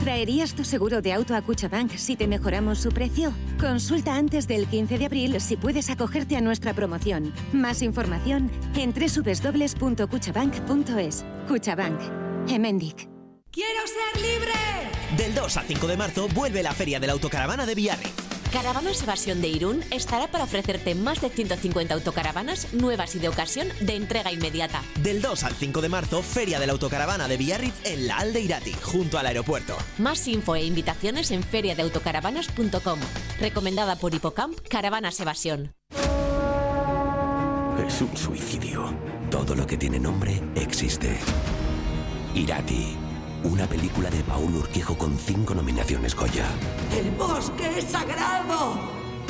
Speaker 19: ¿Traerías tu seguro de auto a Cuchabank si te mejoramos su precio? Consulta antes del 15 de abril si puedes acogerte a nuestra promoción. Más información en www.cuchabank.es. Cuchabank. Emendic.
Speaker 8: ¡Quiero ser libre!
Speaker 20: Del 2 al 5 de marzo vuelve la Feria de la Autocaravana de Villarreal.
Speaker 21: Caravanas Evasión de Irún estará para ofrecerte más de 150 autocaravanas nuevas y de ocasión de entrega inmediata.
Speaker 20: Del 2 al 5 de marzo, Feria de la Autocaravana de Biarritz en la Alde Irati, junto al aeropuerto.
Speaker 21: Más info e invitaciones en feriadeautocaravanas.com. Recomendada por Hipocamp Caravanas Evasión.
Speaker 22: Es un suicidio. Todo lo que tiene nombre existe. Irati. Una película de Paul Urquijo con cinco nominaciones Goya.
Speaker 8: ¡El bosque es sagrado!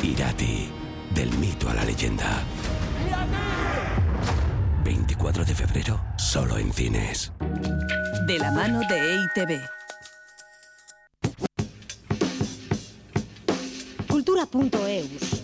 Speaker 22: Irati, del mito a la leyenda. ¡Irati! 24 de febrero, solo en cines.
Speaker 19: De la mano de EITV. Cultura.eus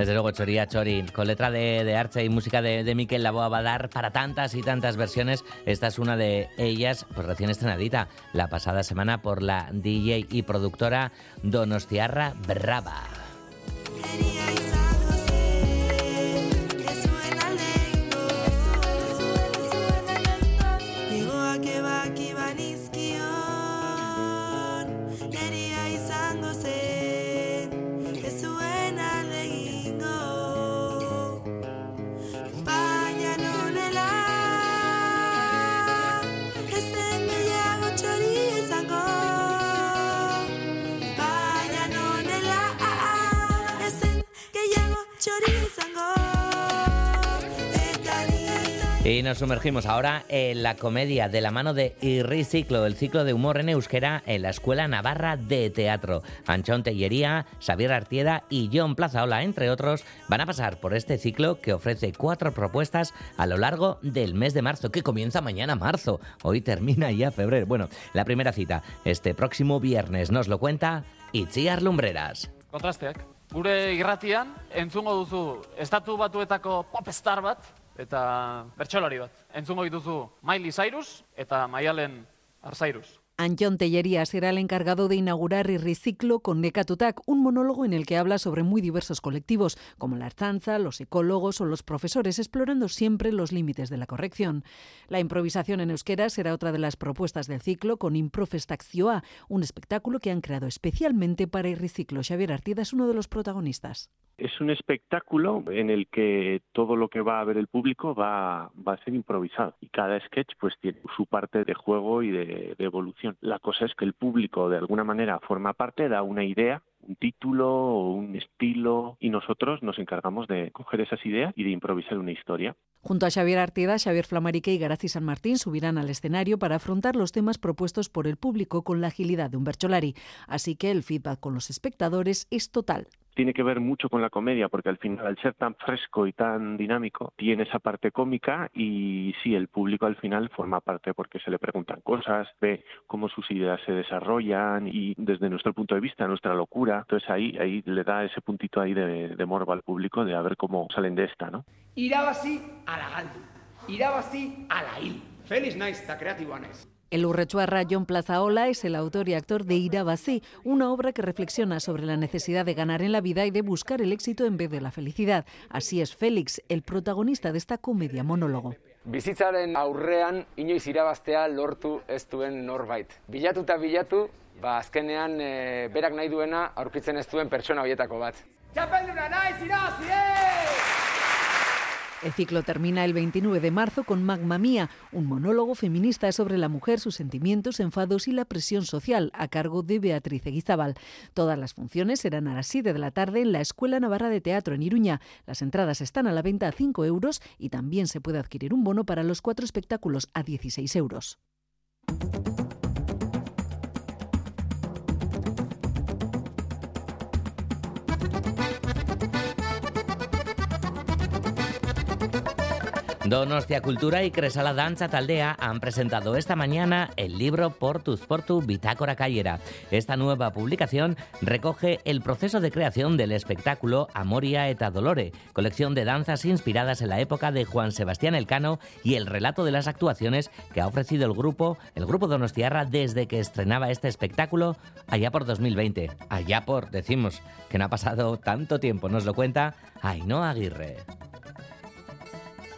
Speaker 1: Desde luego, Choría Chori, con letra de, de y música de, de Miquel Laboa va a dar para tantas y tantas versiones. Esta es una de ellas, pues recién estrenadita, la pasada semana por la DJ y productora Donostiarra Brava. Y nos sumergimos ahora en la comedia de la mano de Irriciclo, el ciclo de humor en euskera en la Escuela Navarra de Teatro. Anchón Tellería, Xavier Artieda y John Plazaola, entre otros, van a pasar por este ciclo que ofrece cuatro propuestas a lo largo del mes de marzo, que comienza mañana marzo. Hoy termina ya febrero. Bueno, la primera cita, este próximo viernes, nos lo cuenta Itziar Lumbreras.
Speaker 23: Kontrasteak. Gure irratian, entzungo duzu estatu batuetako bat, eta bertsolari bat. Entzungo dituzu Miley Cyrus eta Maialen Arzairus.
Speaker 9: Anjon Tellería será el encargado de inaugurar Irriciclo con Necatutac, un monólogo en el que habla sobre muy diversos colectivos, como la artanza, los psicólogos o los profesores, explorando siempre los límites de la corrección. La improvisación en euskera será otra de las propuestas del ciclo con Improfestacioa, un espectáculo que han creado especialmente para Irriciclo. Xavier Artida es uno de los protagonistas.
Speaker 24: Es un espectáculo en el que todo lo que va a ver el público va, a ser improvisado y cada sketch pues tiene su parte de juego y de evolución. La cosa es que el público de alguna manera forma parte, da una idea un título o un estilo y nosotros nos encargamos de coger esas ideas y de improvisar una historia.
Speaker 9: Junto a Xavier Artieda, Xavier Flamarique y Garazi San Martín subirán al escenario para afrontar los temas propuestos por el público con la agilidad de un bercholari. Así que el feedback con los espectadores es total
Speaker 24: tiene que ver mucho con la comedia, porque al final, al ser tan fresco y tan dinámico, tiene esa parte cómica y sí, el público al final forma parte porque se le preguntan cosas, ve cómo sus ideas se desarrollan y desde nuestro punto de vista, nuestra locura, entonces ahí, ahí le da ese puntito ahí de, de morbo al público de a ver cómo salen de esta, ¿no?
Speaker 25: Irabazi ala galdu, irabazi ala hil. Feliz naiz eta kreatiboa naiz.
Speaker 9: El urrechuarra John Plazaola es el autor y actor de Irabasí, una obra que reflexiona sobre la necesidad de ganar en la vida y de buscar el éxito en vez de la felicidad. Así es Félix, el protagonista de esta comedia monólogo.
Speaker 26: Bizitzaren aurrean inoiz irabaztea lortu ez duen norbait. Bilatu eta bilatu, ba azkenean e, berak nahi duena aurkitzen ez duen pertsona horietako bat.
Speaker 25: Txapelduna naiz irabazi, eh!
Speaker 9: El ciclo termina el 29 de marzo con Magma Mía, un monólogo feminista sobre la mujer, sus sentimientos, enfados y la presión social, a cargo de Beatriz Eguizabal. Todas las funciones serán a las 7 de la tarde en la Escuela Navarra de Teatro en Iruña. Las entradas están a la venta a 5 euros y también se puede adquirir un bono para los cuatro espectáculos a 16 euros.
Speaker 1: Donostia Cultura y Cresala Danza Taldea han presentado esta mañana el libro Portus Portu Bitácora Callera. Esta nueva publicación recoge el proceso de creación del espectáculo Amoria eta Dolore, colección de danzas inspiradas en la época de Juan Sebastián Elcano y el relato de las actuaciones que ha ofrecido el grupo, el grupo Donostiarra desde que estrenaba este espectáculo allá por 2020. Allá por, decimos, que no ha pasado tanto tiempo, nos lo cuenta Ainhoa Aguirre.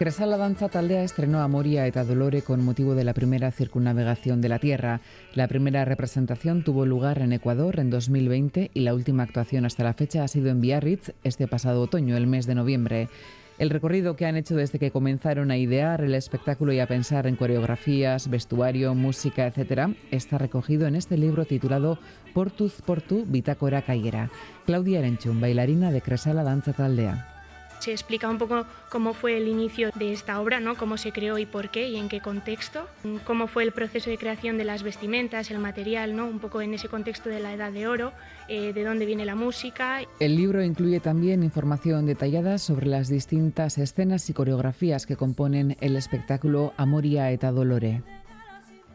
Speaker 27: Cresala Danza Taldea estrenó a Moria eta Dolore con motivo de la primera circunnavegación de la Tierra. La primera representación tuvo lugar en Ecuador en 2020 y la última actuación hasta la fecha ha sido en Biarritz este pasado otoño, el mes de noviembre. El recorrido que han hecho desde que comenzaron a idear el espectáculo y a pensar en coreografías, vestuario, música, etc., está recogido en este libro titulado Portuz Portu Bitácora Cayera. Claudia Arenchun, bailarina de Cresala Danza Taldea
Speaker 28: se explica un poco cómo fue el inicio de esta obra, ¿no? cómo se creó y por qué y en qué contexto, cómo fue el proceso de creación de las vestimentas, el material, ¿no? un poco en ese contexto de la Edad de Oro, eh, de dónde viene la música.
Speaker 27: El libro incluye también información detallada sobre las distintas escenas y coreografías que componen el espectáculo Amoria eta Dolore.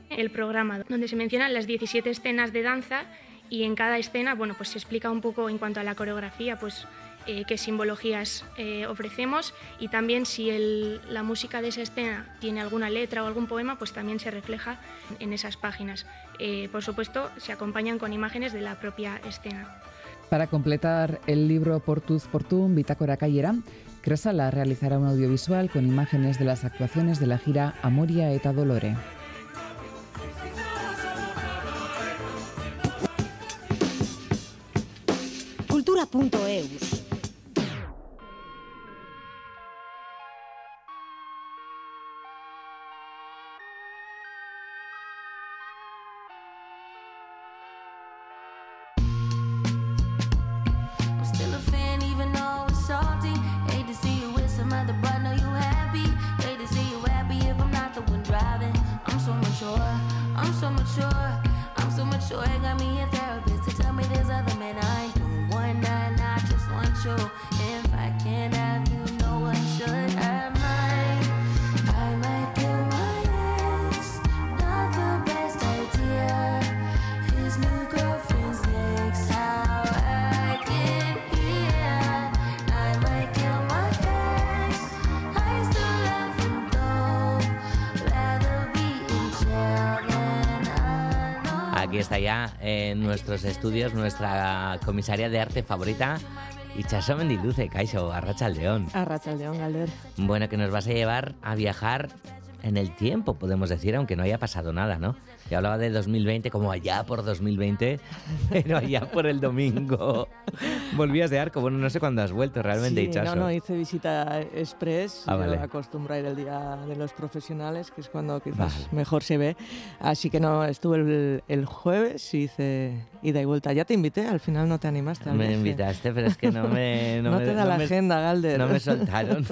Speaker 28: El programa donde se mencionan las 17 escenas de danza y en cada escena, bueno, pues se explica un poco en cuanto a la coreografía, pues eh, qué simbologías eh, ofrecemos y también si la música de esa escena tiene alguna letra o algún poema, pues también se refleja en esas páginas. Eh, por supuesto, se acompañan con imágenes de la propia escena.
Speaker 27: Para completar el libro Portuz Portum, Bitácora Callera, Cresala realizará un audiovisual con imágenes de las actuaciones de la gira Amoria eta Dolore.
Speaker 29: Cultura.eus.
Speaker 1: en nuestros estudios nuestra comisaria de arte favorita, Itxaso Mendiluce, Caixo, Arracha León.
Speaker 30: A Rachaldeón, Galder.
Speaker 1: Bueno, que nos vas a llevar a viajar en el tiempo, podemos decir, aunque no haya pasado nada, ¿no? Yo hablaba de 2020 como allá por 2020, pero allá por el domingo. Volvías de arco, bueno, no sé cuándo has vuelto realmente,
Speaker 30: Sí, no, no, hice visita express.
Speaker 1: Ah, vale.
Speaker 30: acostumbro a ir el día de los profesionales, que es cuando quizás
Speaker 1: Vale.
Speaker 30: mejor se ve. Así que no, estuve el, el jueves y hice ida y vuelta. Ya te invité, al final no te animaste.
Speaker 1: Me invitaste, pero es que no me...
Speaker 30: No
Speaker 1: me-
Speaker 30: te da la
Speaker 1: me-
Speaker 30: agenda, Galder.
Speaker 1: No me soltaron.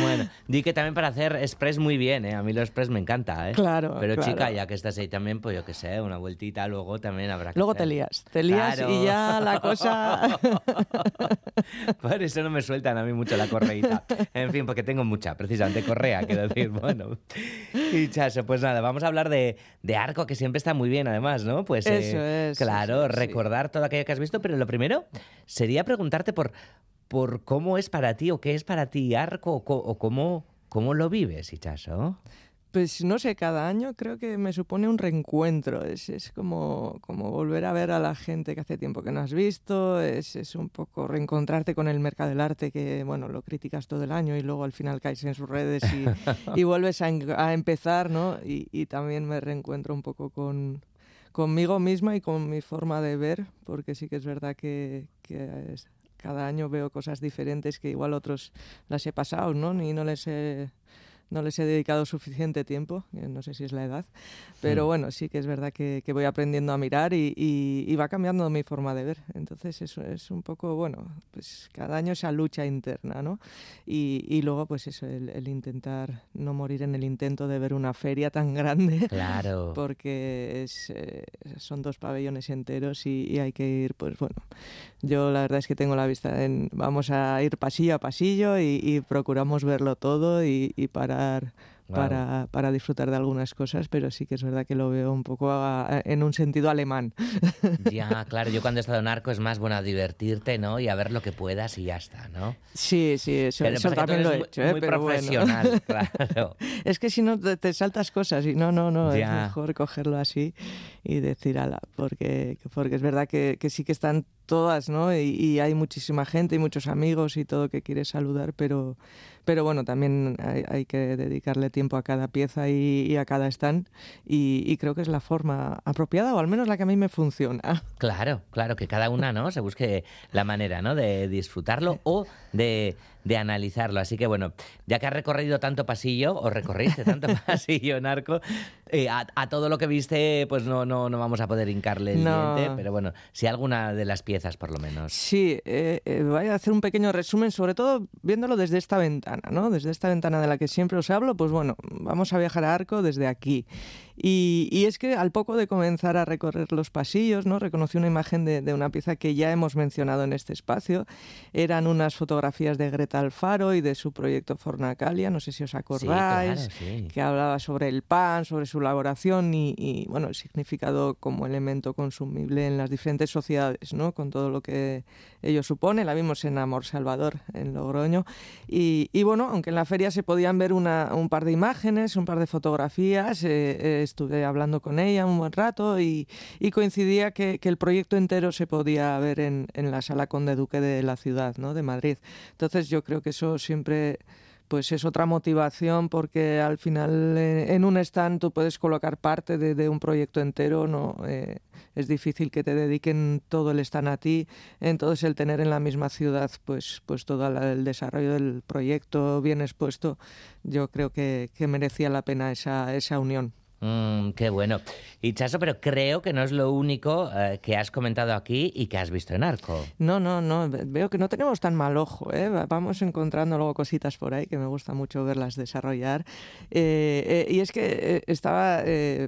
Speaker 1: bueno, di que también para hacer express muy bien, ¿eh? A mí lo express me encanta, ¿eh?
Speaker 30: Claro,
Speaker 1: Pero
Speaker 30: claro.
Speaker 1: chica, ya que estás ahí también, pues yo qué sé, una vueltita luego también habrá que
Speaker 30: Luego
Speaker 1: hacer.
Speaker 30: te lías, te lías
Speaker 1: Claro.
Speaker 30: y ya la cosa...
Speaker 1: Por eso no me sueltan a mí mucho la correíta. En fin, porque tengo mucha, precisamente correa, quiero decir, bueno. Y chaso, pues nada, vamos a hablar de, de arco, que siempre está muy bien, además, ¿no? Pues eh,
Speaker 30: Eso es,
Speaker 1: Claro,
Speaker 30: eso es, sí.
Speaker 1: recordar todo aquello que has visto, pero lo primero sería preguntarte por, por cómo es para ti o qué es para ti arco o, o cómo, cómo lo vives, Ichaso.
Speaker 30: Pues no sé, cada año creo que me supone un reencuentro. Es, es como, como volver a ver a la gente que hace tiempo que no has visto. Es, es un poco reencontrarte con el mercado del arte que, bueno, lo criticas todo el año y luego al final caes en sus redes y, y vuelves a, a empezar, ¿no? Y, y también me reencuentro un poco con conmigo misma y con mi forma de ver, porque sí que es verdad que, que es- cada año veo cosas diferentes que igual otros las he pasado, ¿no? Ni no les he no les he dedicado suficiente tiempo, que no sé si es la edad, pero
Speaker 1: Mm.
Speaker 30: bueno, sí que es verdad que, que voy aprendiendo a mirar y, y- y va cambiando mi forma de ver. Entonces eso es un poco, bueno, pues cada año esa lucha interna, ¿no? Y, y luego pues eso, el, el intentar no morir en el intento de ver una feria tan grande.
Speaker 1: Claro.
Speaker 30: Porque es, eh, son dos pabellones enteros y, hay que ir, pues bueno, yo la verdad es que tengo la vista en, vamos a ir pasillo a pasillo y, procuramos verlo todo y, y para, para disfrutar de algunas cosas, pero sí que es verdad que lo veo un poco a- a- en un sentido alemán.
Speaker 1: Ya, claro, yo cuando he estado en arco es más bueno a divertirte, ¿no? Y a ver lo que puedas y ya está, ¿no?
Speaker 30: Sí, sí, eso,
Speaker 1: Pero
Speaker 30: eso también lo he hecho,
Speaker 1: muy-
Speaker 30: ¿eh?
Speaker 1: muy
Speaker 30: pero bueno.
Speaker 1: profesional, claro.
Speaker 30: Es que si no te, te saltas cosas y no, no, no,
Speaker 1: Ya.
Speaker 30: es mejor cogerlo así y decir ala, porque, porque es verdad que, que sí que están todas, ¿no? Y, y hay muchísima gente y muchos amigos y todo que quieres saludar, pero, pero bueno, también hay, hay que dedicarle tiempo a cada pieza y, y a cada stand y, y creo que es la forma apropiada o al menos la que a mí me funciona.
Speaker 1: Claro, claro, que cada una, ¿no? Se busque la manera, ¿no? De disfrutarlo o de, de analizarlo. Así que bueno, ya que has recorrido tanto pasillo, o recorriste tanto pasillo en arco, eh, a, a todo lo que viste, pues no, no, no vamos a poder hincarle el
Speaker 30: No.
Speaker 1: diente, pero bueno, si alguna de las piezas, por lo menos.
Speaker 30: Sí, eh, eh, voy a hacer un pequeño resumen, sobre todo viéndolo desde esta ventana, ¿no? Desde esta ventana de la que siempre os hablo, pues bueno, vamos a viajar a Arco desde aquí. Y, y, es que al poco de comenzar a recorrer los pasillos, ¿no? reconocí una imagen de, de, una pieza que ya hemos mencionado en este espacio. Eran unas fotografías de Greta Alfaro y de su proyecto Fornacalia, no sé si os acordáis,
Speaker 1: sí, claro, sí.
Speaker 30: que hablaba sobre el pan, sobre su elaboración y, y, bueno, el significado como elemento consumible en las diferentes sociedades, ¿no? con todo lo que ello supone. La vimos en Amor Salvador, en Logroño. Y, y bueno, aunque en la feria se podían ver una, un par de imágenes, un par de fotografías, eh, eh, estuve hablando con ella un buen rato y, y coincidía que, el proyecto entero se podía ver en, la sala Conde Duque de la ciudad, ¿no? de Madrid. Entonces yo creo que eso siempre pues es otra motivación porque al final eh, en un stand tú puedes colocar parte de, un proyecto entero, no eh, es difícil que te dediquen todo el stand a ti, entonces el tener en la misma ciudad pues pues todo el desarrollo del proyecto bien expuesto, yo creo que, que merecía la pena esa, esa unión.
Speaker 1: Mm, qué bueno. Y Chaso, pero creo que no es lo único eh, que has comentado aquí y que has visto en Arco.
Speaker 30: No, no, no. Veo que no tenemos tan mal ojo. ¿eh? Vamos encontrando luego cositas por ahí que me gusta mucho verlas desarrollar. Eh, eh, y es que estaba,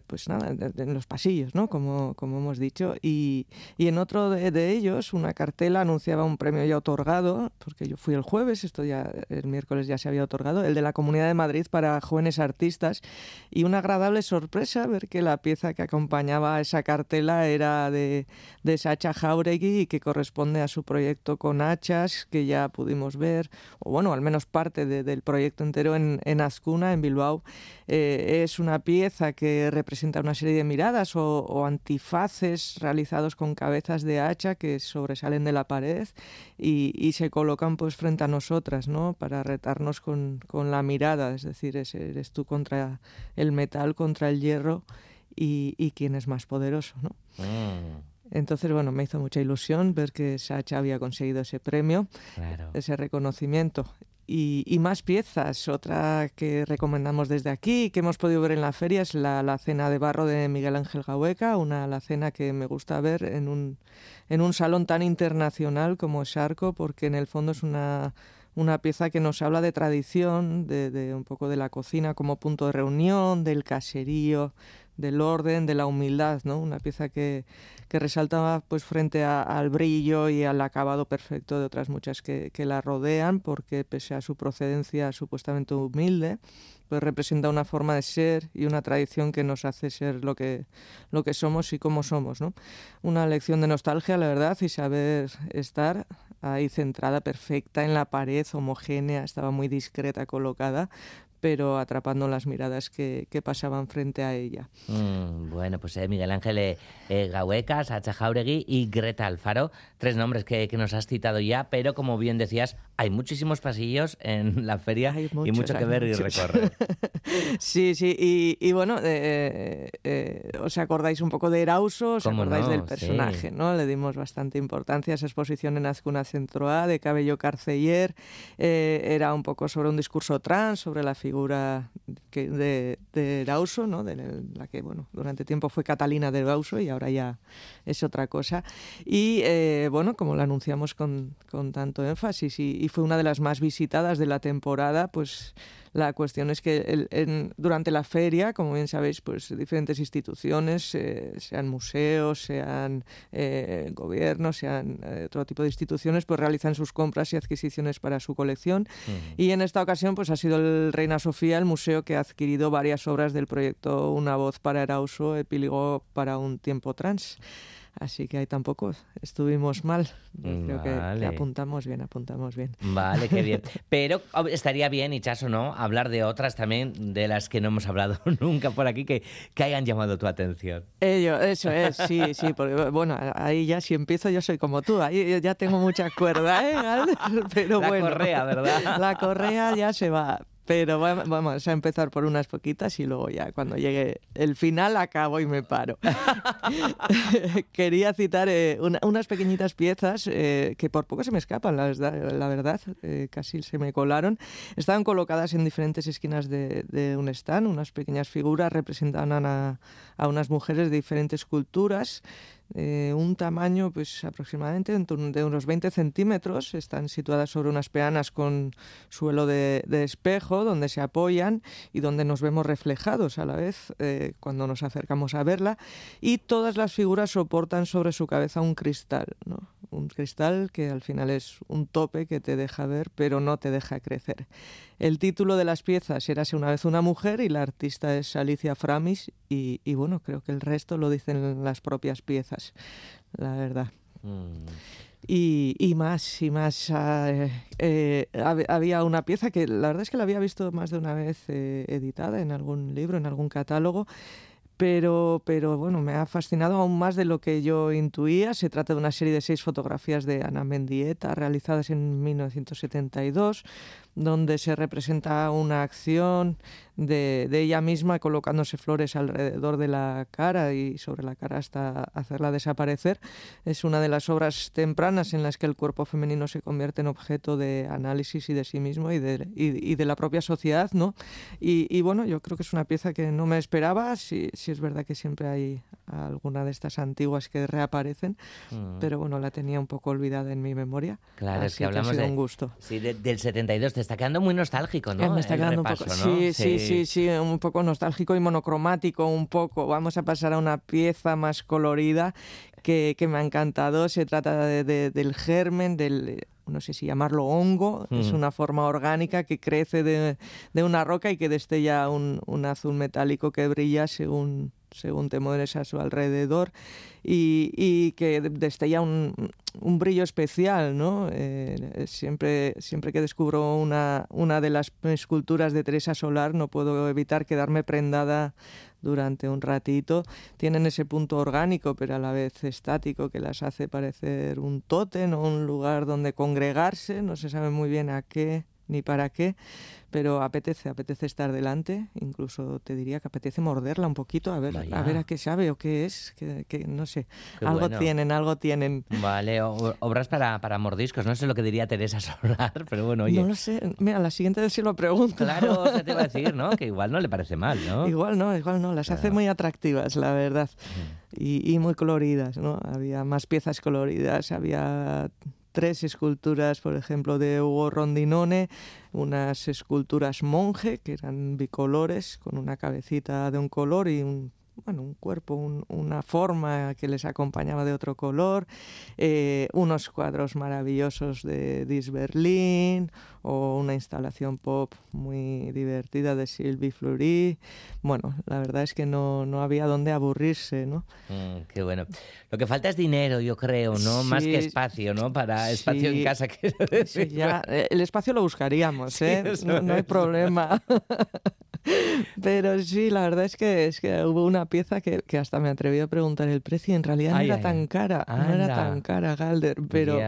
Speaker 30: pues nada, en los pasillos, ¿no? Como, como hemos dicho. Y, y en otro de, de, ellos, una cartela anunciaba un premio ya otorgado, porque yo fui el jueves, esto ya el miércoles ya se había otorgado, el de la Comunidad de Madrid para jóvenes artistas. Y una agradable sorpresa sorpresa ver que la pieza que acompañaba a esa cartela era de, de Sacha Jauregui y que corresponde a su proyecto con hachas, que ya pudimos ver, o bueno, al menos parte de, del proyecto entero en, en Azcuna, en Bilbao. Eh, es una pieza que representa una serie de miradas o, o, antifaces realizados con cabezas de hacha que sobresalen de la pared y, y se colocan pues frente a nosotras, ¿no? Para retarnos con, con la mirada, es decir, es, eres tú contra el metal, contra el hierro y, y quién es más poderoso, ¿no?
Speaker 1: Mm.
Speaker 30: Entonces, bueno, me hizo mucha ilusión ver que Sacha había conseguido ese premio,
Speaker 1: claro.
Speaker 30: ese reconocimiento. Y, y, más piezas. Otra que recomendamos desde aquí, que hemos podido ver en la feria, es la, la cena de barro de Miguel Ángel Gaueca, una la cena que me gusta ver en un, en un salón tan internacional como es Arco, porque en el fondo es una, una pieza que nos habla de tradición, de, de un poco de la cocina como punto de reunión, del caserío, del orden, de la humildad, ¿no? Una pieza que, que resalta pues frente al brillo y al acabado perfecto de otras muchas que, que, la rodean, porque pese a su procedencia supuestamente humilde, pues representa una forma de ser y una tradición que nos hace ser lo que, lo que somos y cómo somos, ¿no? Una lección de nostalgia, la verdad, y saber estar ahí centrada, perfecta, en la pared, homogénea, estaba muy discreta colocada, pero atrapando las miradas que, que pasaban frente a ella.
Speaker 1: Mm, bueno, pues eh, Miguel Ángel eh, eh, Sacha Jauregui y Greta Alfaro, tres nombres que, que, nos has citado ya, pero como bien decías, hay muchísimos pasillos en la feria muchos, y mucho que ver muchos. y recorrer.
Speaker 30: sí, sí, y, y bueno, eh, eh, os acordáis un poco de Erauso, os acordáis
Speaker 1: no?
Speaker 30: del personaje, sí. ¿no? Le dimos bastante importancia a esa exposición en Azcuna Centro A de Cabello Carceller, eh, era un poco sobre un discurso trans, sobre la figura que, de, de Erauso, ¿no? de la que bueno, durante tiempo fue Catalina de Erauso y ahora ya es otra cosa. Y eh, bueno, como lo anunciamos con, con tanto énfasis y, y, fue una de las más visitadas de la temporada, pues la cuestión es que el, en, durante la feria, como bien sabéis, pues diferentes instituciones, eh, sean museos, sean eh, gobiernos, sean eh, otro tipo de instituciones, pues realizan sus compras y adquisiciones para su colección. Uh -huh. Y en esta ocasión, pues ha sido el Reina Sofía, el museo que ha adquirido varias obras del proyecto Una voz para Erauso, epílogo para un tiempo trans. Así que ahí tampoco estuvimos mal. Creo vale. que, apuntamos bien, apuntamos bien.
Speaker 1: Vale, qué bien. Pero estaría bien, Ichazo, ¿no? Hablar de otras también, de las que no hemos hablado nunca por aquí, que, que hayan llamado tu atención.
Speaker 30: Ello, eso es, sí, sí. Porque, bueno, ahí ya si empiezo yo soy como tú. Ahí ya tengo mucha cuerda, ¿eh? Pero
Speaker 1: la
Speaker 30: bueno.
Speaker 1: La correa, ¿verdad?
Speaker 30: La correa ya se va. Pero vamos a empezar por unas poquitas y luego ya cuando llegue el final acabo y me paro. Quería citar eh, una, unas pequeñitas piezas eh, que por poco se me escapan, la verdad, la verdad eh, casi se me colaron. Estaban colocadas en diferentes esquinas de, de un stand, unas pequeñas figuras representaban a, a, unas mujeres de diferentes culturas eh, un tamaño pues aproximadamente de unos 20 centímetros. Están situadas sobre unas peanas con suelo de, espejo donde se apoyan y donde nos vemos reflejados a la vez eh, cuando nos acercamos a verla. Y todas las figuras soportan sobre su cabeza un cristal. Un cristal que al final es un tope que te deja ver pero no te deja crecer. El título de las piezas Érase una vez una mujer y la artista es Alicia Framis y, bueno, creo que el resto lo dicen las propias piezas, la verdad. Mm. Y, más, y más. Ah, eh, había una pieza que la verdad es que la había visto más de una vez eh, editada en algún libro, en algún catálogo, pero, pero bueno, me ha fascinado aún más de lo que yo intuía. Se trata de una serie de seis fotografías de Ana Mendieta realizadas en 1972 donde se representa una acción de, ella misma colocándose flores alrededor de la cara y sobre la cara hasta hacerla desaparecer. Es una de las obras tempranas en las que el cuerpo femenino se convierte en objeto de análisis y de sí mismo y de, y, de la propia sociedad, ¿no? Y, bueno, yo creo que es una pieza que no me esperaba, si, si es verdad que siempre hay alguna de estas antiguas que reaparecen, mm. pero bueno, la tenía un poco olvidada en mi memoria.
Speaker 1: Claro, es que hablamos de,
Speaker 30: un gusto.
Speaker 1: Sí, del 72 está quedando muy nostálgico, ¿no?
Speaker 30: Me está quedando un poco. Sí, sí, sí, sí, un poco nostálgico y monocromático, un poco. Vamos a pasar a una pieza más colorida que, que me ha encantado. Se trata de, del germen, del no sé si llamarlo hongo, es mm. una forma orgánica que crece de, de, una roca y que destella un, un azul metálico que brilla según según te mueves a su alrededor, y, que destella un, un, brillo especial, ¿no? Eh, siempre, siempre que descubro una, una de las esculturas de Teresa Solar no puedo evitar quedarme prendada durante un ratito. Tienen ese punto orgánico, pero a la vez estático, que las hace parecer un tótem o un lugar donde congregarse, no se sabe muy bien a qué ni para qué, pero apetece, apetece estar delante, incluso te diría que apetece morderla un poquito, a ver, a ver a qué sabe o qué es, que, no sé, algo tienen, algo tienen.
Speaker 1: Vale, obras para, para mordiscos, no sé lo que diría Teresa Solar, pero bueno, oye.
Speaker 30: No lo sé, mira, la siguiente vez sí lo pregunto.
Speaker 1: Claro, se te iba a decir, ¿no? Que igual no le parece mal, ¿no?
Speaker 30: Igual no, igual no, las hace muy atractivas, la verdad, y, y muy coloridas, ¿no? Había más piezas coloridas, había tres esculturas, por ejemplo, de Hugo Rondinone, unas esculturas monje, que eran bicolores, con una cabecita de un color y un bueno, un cuerpo, una forma que les acompañaba de otro color, eh, unos cuadros maravillosos de Dis Berlin o una instalación pop muy divertida de Sylvie Fleury. Bueno, la verdad es que no, no había dónde aburrirse, ¿no?
Speaker 1: Mm, qué bueno. Lo que falta es dinero, yo creo, ¿no? Más que espacio, ¿no? Para espacio en casa. Que...
Speaker 30: ya, eh, el espacio lo buscaríamos, ¿eh? no hay problema. Pero sí, la verdad es que, es que hubo una pieza que, que hasta me atreví a preguntar el precio y en realidad no era tan cara, no era tan cara, Galder, pero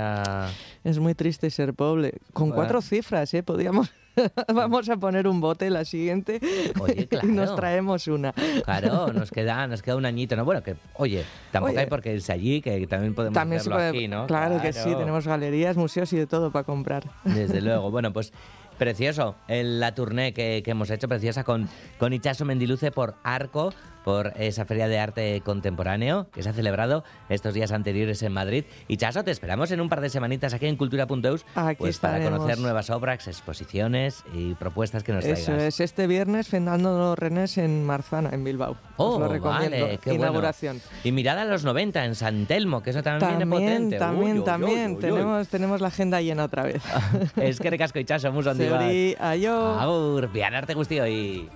Speaker 30: es muy triste ser pobre. Con cuatro cifras, ¿eh? Podíamos... Vamos a poner un bote la siguiente y nos traemos una.
Speaker 1: Claro, nos queda, nos queda un añito, ¿no? Bueno, que, oye, tampoco hay por qué irse allí, que también podemos también hacerlo aquí, ¿no?
Speaker 30: Claro, que sí, tenemos galerías, museos y de todo para comprar.
Speaker 1: Desde luego. Bueno, pues Precioso, en la tournée que, hemos hecho, preciosa, con, con Ichazo Mendiluce por Arco, por esa feria de arte contemporáneo que se ha celebrado estos días anteriores en Madrid. Y Chaso, te esperamos en un par de semanitas aquí en cultura.eus pues para conocer nuevas obras, exposiciones y propuestas que nos traigas.
Speaker 30: Eso es, este viernes Fernando Renés en Marzana, en Bilbao.
Speaker 1: Oh,
Speaker 30: lo
Speaker 1: recomiendo. Vale, qué Inauguración. Y mirada a los 90 en San Telmo, que eso también, viene potente.
Speaker 30: También, también. tenemos, tenemos la agenda llena otra vez.
Speaker 1: es que recasco y Chaso, muy sondido.
Speaker 30: Ayo.
Speaker 1: Agur, arte gustio y...